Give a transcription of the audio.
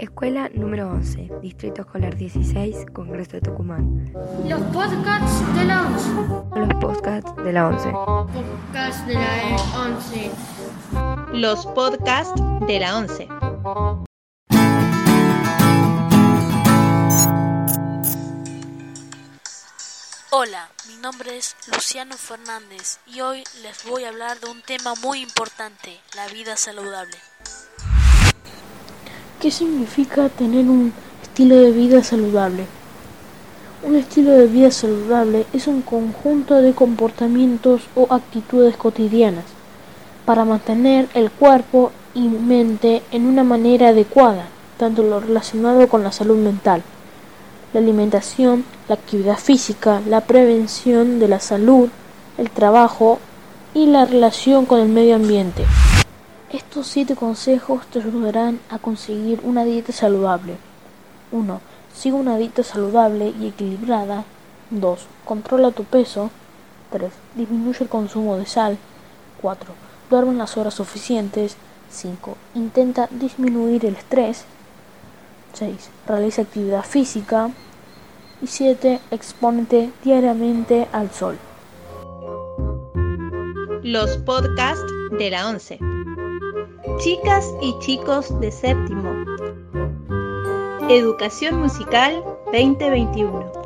Escuela número 11, Distrito Escolar 16, Congreso de Tucumán. Los podcasts de la 11. Los podcasts de la 11. Podcasts de la 11. Los podcasts de la 11. Hola, mi nombre es Luciano Fernández y hoy les voy a hablar de un tema muy importante, la vida saludable. ¿Qué significa tener un estilo de vida saludable? Un estilo de vida saludable es un conjunto de comportamientos o actitudes cotidianas para mantener el cuerpo y mente en una manera adecuada, tanto lo relacionado con la salud mental, la alimentación, la actividad física, la prevención de la salud, el trabajo y la relación con el medio ambiente. Estos siete consejos te ayudarán a conseguir una dieta saludable. 1. Sigue una dieta saludable y equilibrada. 2. Controla tu peso. 3. Disminuye el consumo de sal. 4. Duerme las horas suficientes. 5. Intenta disminuir el estrés. 6. Realiza actividad física. Y 7. Expónete diariamente al sol. Los podcasts de la 11. Chicas y chicos de séptimo. Educación Musical 2021.